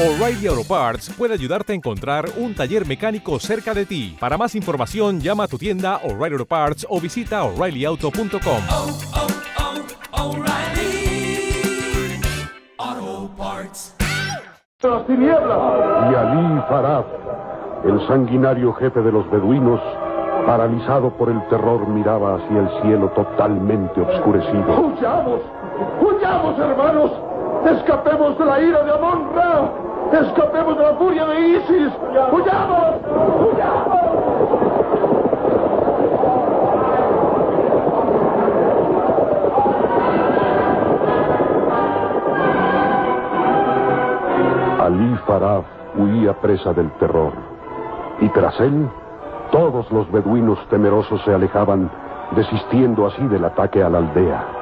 O'Reilly Auto Parts puede ayudarte a encontrar un taller mecánico cerca de ti. Para más información, llama a tu tienda O'Reilly Auto Parts o visita oreillyauto.com. oh, oh, las tinieblas. Y Ali Farad, el sanguinario jefe de los beduinos, paralizado por el terror, miraba hacia el cielo totalmente oscurecido. ¡Huyamos! ¡Huyamos, hermanos! ¡Escapemos de la ira de Amon Ra! ¡Escapemos de la furia de Isis! ¡Huyamos! ¡Huyamos! Ali Farad huía presa del terror. Y tras él, todos los beduinos temerosos se alejaban, desistiendo así del ataque a la aldea.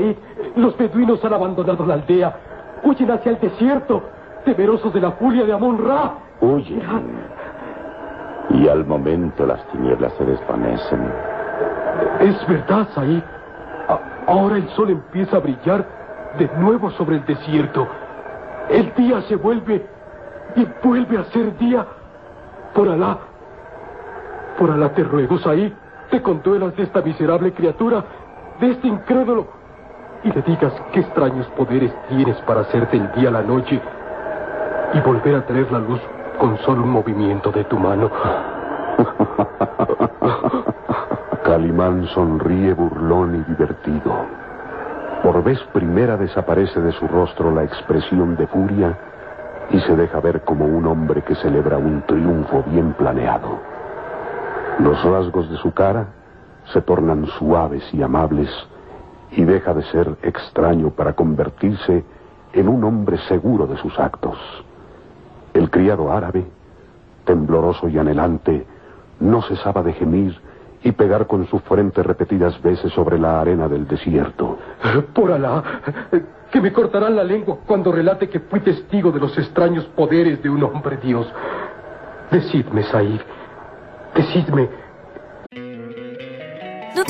¡Mirad, Said! Los beduinos han abandonado la aldea. Huyen hacia el desierto, temerosos de la furia de Amon Ra. Huyen. Y al momento las tinieblas se desvanecen. Es verdad, Said. Ahora el sol empieza a brillar de nuevo sobre el desierto. El día se vuelve y vuelve a ser día. Por Alá. Por Alá te ruego, Said, te conduelas de esta miserable criatura, de este incrédulo, y le digas qué extraños poderes tienes para hacer del día la noche y volver a traer la luz con solo un movimiento de tu mano. Calimán sonríe burlón y divertido. Por vez primera desaparece de su rostro la expresión de furia y se deja ver como un hombre que celebra un triunfo bien planeado. Los rasgos de su cara se tornan suaves y amables y deja de ser extraño para convertirse en un hombre seguro de sus actos. El criado árabe, tembloroso y anhelante, no cesaba de gemir y pegar con su frente repetidas veces sobre la arena del desierto. Por Alá, que me cortarán la lengua cuando relate que fui testigo de los extraños poderes de un hombre Dios. Decidme, Said. Decidme.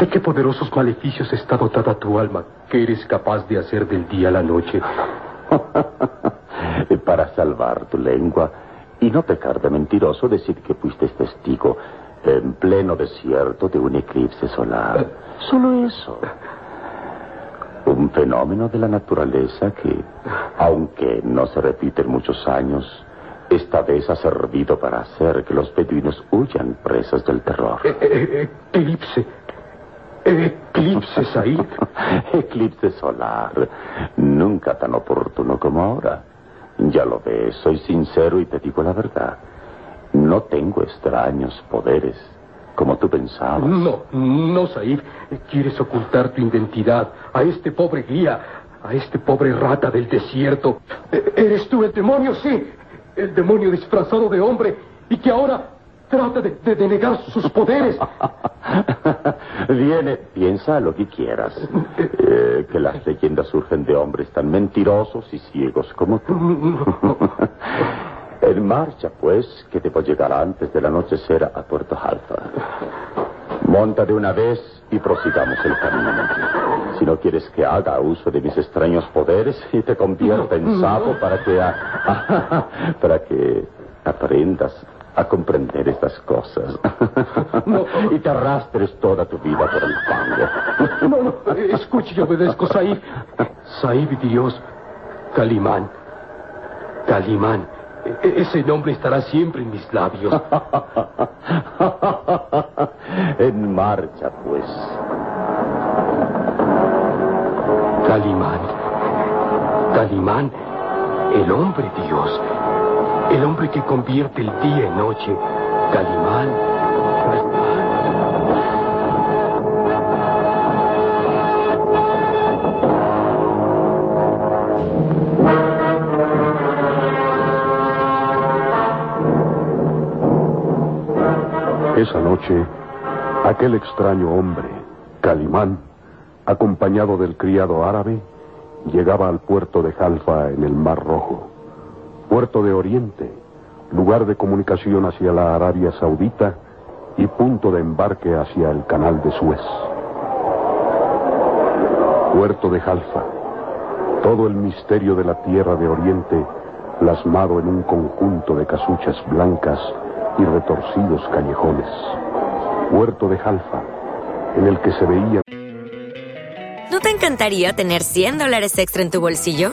¿De qué poderosos maleficios está dotada tu alma que eres capaz de hacer del día la noche? Para salvar tu lengua y no pecar de mentiroso, decir que fuiste testigo en pleno desierto de un eclipse solar. Solo eso. Un fenómeno de la naturaleza que, aunque no se repite en muchos años, esta vez ha servido para hacer que los beduinos huyan presas del terror. Eh, eh, eclipse. Eclipse, Said. Eclipse solar. Nunca tan oportuno como ahora. Ya lo ves, soy sincero y te digo la verdad. No tengo extraños poderes, como tú pensabas. No, no, Said. Quieres ocultar tu identidad a este pobre guía, a este pobre rata del desierto. E- ¿Eres tú el demonio? Sí. El demonio disfrazado de hombre y que ahora trata de, de denegar sus poderes. Viene, piensa lo que quieras. Eh, que las leyendas surgen de hombres tan mentirosos y ciegos como tú. en marcha, pues, que debo llegar antes del anochecer a Puerto Alfa. Monta de una vez y prosigamos el camino. Si no quieres que haga uso de mis extraños poderes y te convierta en sapo para que... para que aprendas a comprender estas cosas. y te arrastres toda tu vida por el fango. No, no, escuche y obedezco, Saib. Saib, Dios, Calimán. Calimán. E- ese nombre estará siempre en mis labios. en marcha, pues. Calimán. Calimán, el hombre Dios. El hombre que convierte el día en noche. Calimán. Esa noche, aquel extraño hombre, Calimán, acompañado del criado árabe, llegaba al puerto de Jalfa en el Mar Rojo, puerto de Oriente, lugar de comunicación hacia la Arabia Saudita y punto de embarque hacia el canal de Suez. Puerto de Jalfa, todo el misterio de la tierra de Oriente plasmado en un conjunto de casuchas blancas y retorcidos callejones. Puerto de Jalfa, en el que se veía... ¿No te encantaría tener 100 dólares extra en tu bolsillo?